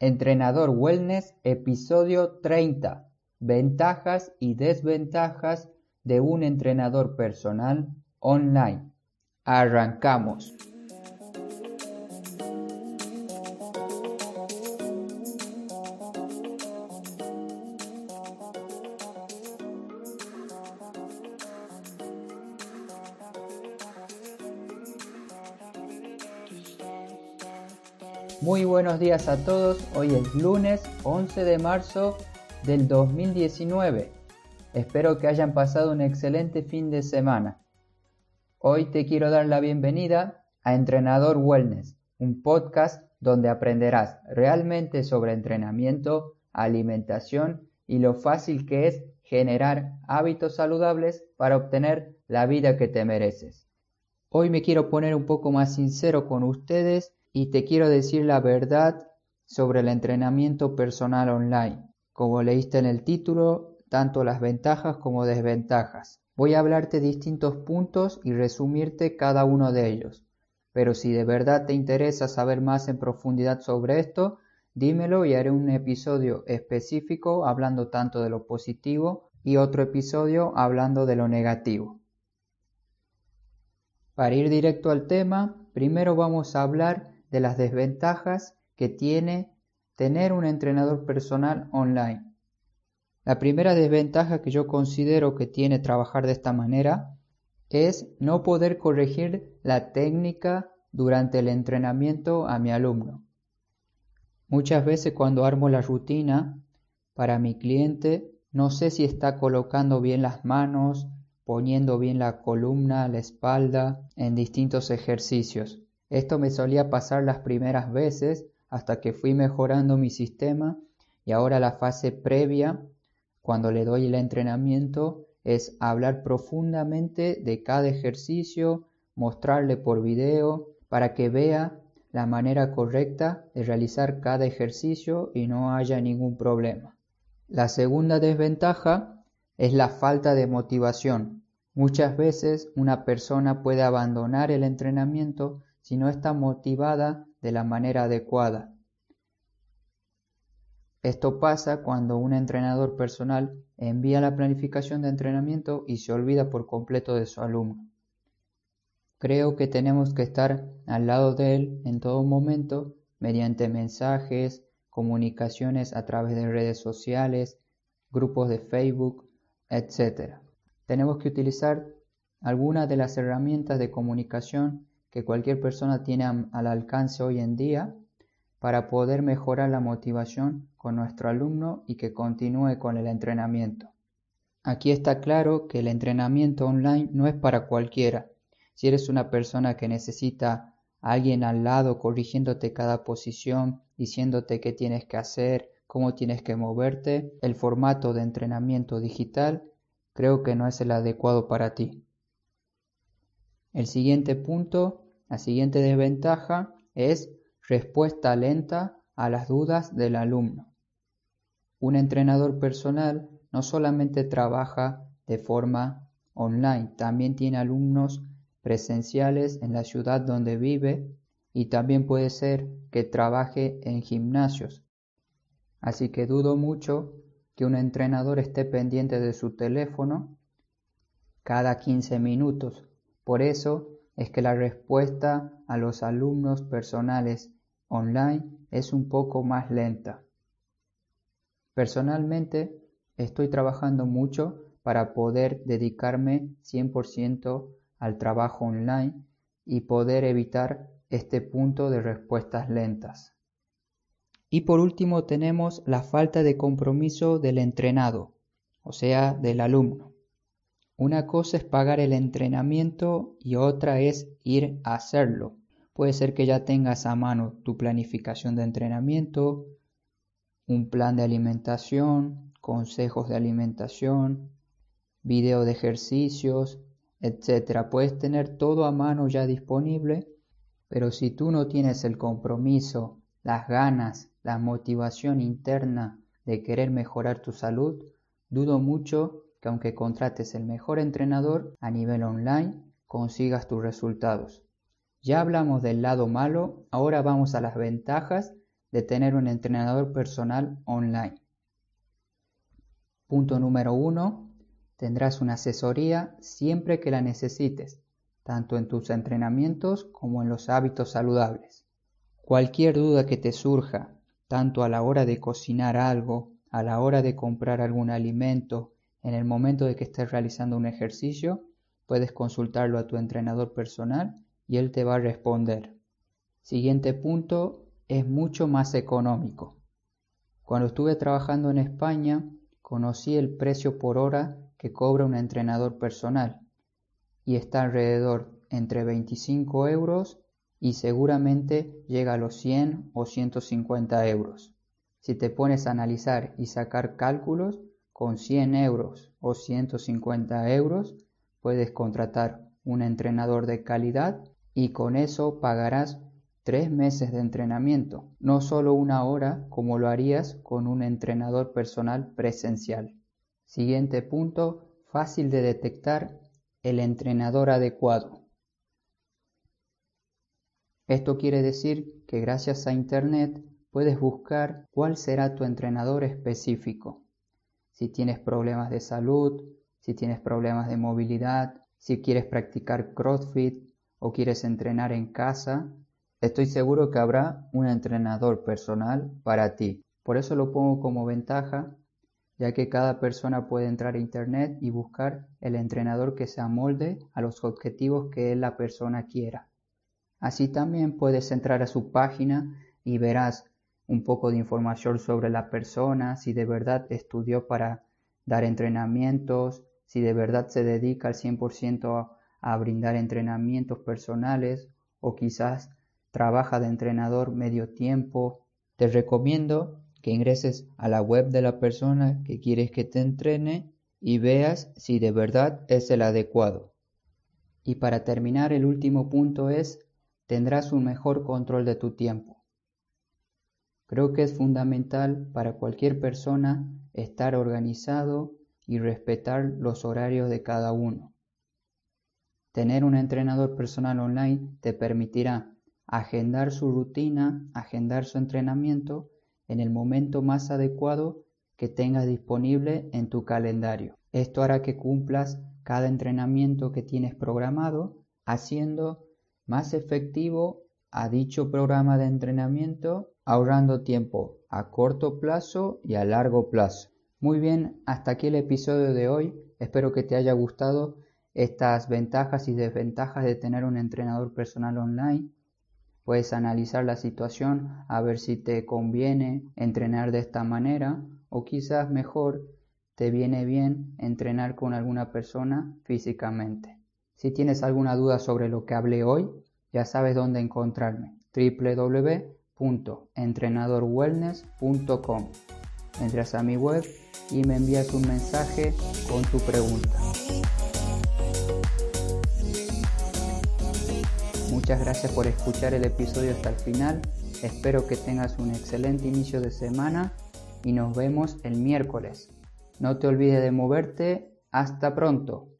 Entrenador Wellness, episodio 30. Ventajas y desventajas de un entrenador personal online. Arrancamos. Muy buenos días a todos, hoy es lunes 11 de marzo del 2019. Espero que hayan pasado un excelente fin de semana. Hoy te quiero dar la bienvenida a Entrenador Wellness, un podcast donde aprenderás realmente sobre entrenamiento, alimentación y lo fácil que es generar hábitos saludables para obtener la vida que te mereces. Hoy me quiero poner un poco más sincero con ustedes y te quiero decir la verdad sobre el entrenamiento personal online. Como leíste en el título, tanto las ventajas como desventajas. Voy a hablarte distintos puntos y resumirte cada uno de ellos. Pero si de verdad te interesa saber más en profundidad sobre esto, dímelo y haré un episodio específico hablando tanto de lo positivo y otro episodio hablando de lo negativo. Para ir directo al tema, primero vamos a hablar de las desventajas que tiene tener un entrenador personal online. La primera desventaja que yo considero que tiene trabajar de esta manera es no poder corregir la técnica durante el entrenamiento a mi alumno. Muchas veces cuando armo la rutina para mi cliente, no sé si está colocando bien las manos, poniendo bien la columna, la espalda en distintos ejercicios. Esto me solía pasar las primeras veces hasta que fui mejorando mi sistema y ahora la fase previa, cuando le doy el entrenamiento, es hablar profundamente de cada ejercicio, mostrarle por video para que vea la manera correcta de realizar cada ejercicio y no haya ningún problema. La segunda desventaja es la falta de motivación. Muchas veces una persona puede abandonar el entrenamiento si no está motivada de la manera adecuada. Esto pasa cuando un entrenador personal envía la planificación de entrenamiento y se olvida por completo de su alumno. Creo que tenemos que estar al lado de él en todo momento mediante mensajes, comunicaciones a través de redes sociales, grupos de Facebook, etc. Tenemos que utilizar algunas de las herramientas de comunicación que cualquier persona tiene al alcance hoy en día para poder mejorar la motivación con nuestro alumno y que continúe con el entrenamiento. Aquí está claro que el entrenamiento online no es para cualquiera. Si eres una persona que necesita a alguien al lado corrigiéndote cada posición, diciéndote qué tienes que hacer, cómo tienes que moverte, el formato de entrenamiento digital creo que no es el adecuado para ti. El siguiente punto, la siguiente desventaja es respuesta lenta a las dudas del alumno. Un entrenador personal no solamente trabaja de forma online, también tiene alumnos presenciales en la ciudad donde vive y también puede ser que trabaje en gimnasios. Así que dudo mucho que un entrenador esté pendiente de su teléfono cada 15 minutos por eso es que la respuesta a los alumnos personales online es un poco más lenta. Personalmente estoy trabajando mucho para poder dedicarme 100% al trabajo online y poder evitar este punto de respuestas lentas. Y por último tenemos la falta de compromiso del entrenado, o sea, del alumno. Una cosa es pagar el entrenamiento y otra es ir a hacerlo. Puede ser que ya tengas a mano tu planificación de entrenamiento, un plan de alimentación, consejos de alimentación, video de ejercicios, etc. Puedes tener todo a mano ya disponible, pero si tú no tienes el compromiso, las ganas, la motivación interna de querer mejorar tu salud, dudo mucho que aunque contrates el mejor entrenador a nivel online, consigas tus resultados. Ya hablamos del lado malo, ahora vamos a las ventajas de tener un entrenador personal online. Punto número 1. Tendrás una asesoría siempre que la necesites, tanto en tus entrenamientos como en los hábitos saludables. Cualquier duda que te surja, tanto a la hora de cocinar algo, a la hora de comprar algún alimento, en el momento de que estés realizando un ejercicio, puedes consultarlo a tu entrenador personal y él te va a responder. Siguiente punto, es mucho más económico. Cuando estuve trabajando en España, conocí el precio por hora que cobra un entrenador personal y está alrededor entre 25 euros y seguramente llega a los 100 o 150 euros. Si te pones a analizar y sacar cálculos, con 100 euros o 150 euros puedes contratar un entrenador de calidad y con eso pagarás tres meses de entrenamiento, no solo una hora como lo harías con un entrenador personal presencial. Siguiente punto, fácil de detectar el entrenador adecuado. Esto quiere decir que gracias a Internet puedes buscar cuál será tu entrenador específico si tienes problemas de salud, si tienes problemas de movilidad, si quieres practicar CrossFit o quieres entrenar en casa, estoy seguro que habrá un entrenador personal para ti. Por eso lo pongo como ventaja, ya que cada persona puede entrar a internet y buscar el entrenador que se amolde a los objetivos que la persona quiera. Así también puedes entrar a su página y verás un poco de información sobre la persona, si de verdad estudió para dar entrenamientos, si de verdad se dedica al 100% a, a brindar entrenamientos personales o quizás trabaja de entrenador medio tiempo. Te recomiendo que ingreses a la web de la persona que quieres que te entrene y veas si de verdad es el adecuado. Y para terminar, el último punto es, tendrás un mejor control de tu tiempo. Creo que es fundamental para cualquier persona estar organizado y respetar los horarios de cada uno. Tener un entrenador personal online te permitirá agendar su rutina, agendar su entrenamiento en el momento más adecuado que tengas disponible en tu calendario. Esto hará que cumplas cada entrenamiento que tienes programado, haciendo más efectivo a dicho programa de entrenamiento ahorrando tiempo a corto plazo y a largo plazo. Muy bien, hasta aquí el episodio de hoy. Espero que te haya gustado estas ventajas y desventajas de tener un entrenador personal online. Puedes analizar la situación a ver si te conviene entrenar de esta manera o quizás mejor te viene bien entrenar con alguna persona físicamente. Si tienes alguna duda sobre lo que hablé hoy, ya sabes dónde encontrarme. www.entrenadorwellness.com. Entras a mi web y me envías un mensaje con tu pregunta. Muchas gracias por escuchar el episodio hasta el final. Espero que tengas un excelente inicio de semana y nos vemos el miércoles. No te olvides de moverte. Hasta pronto.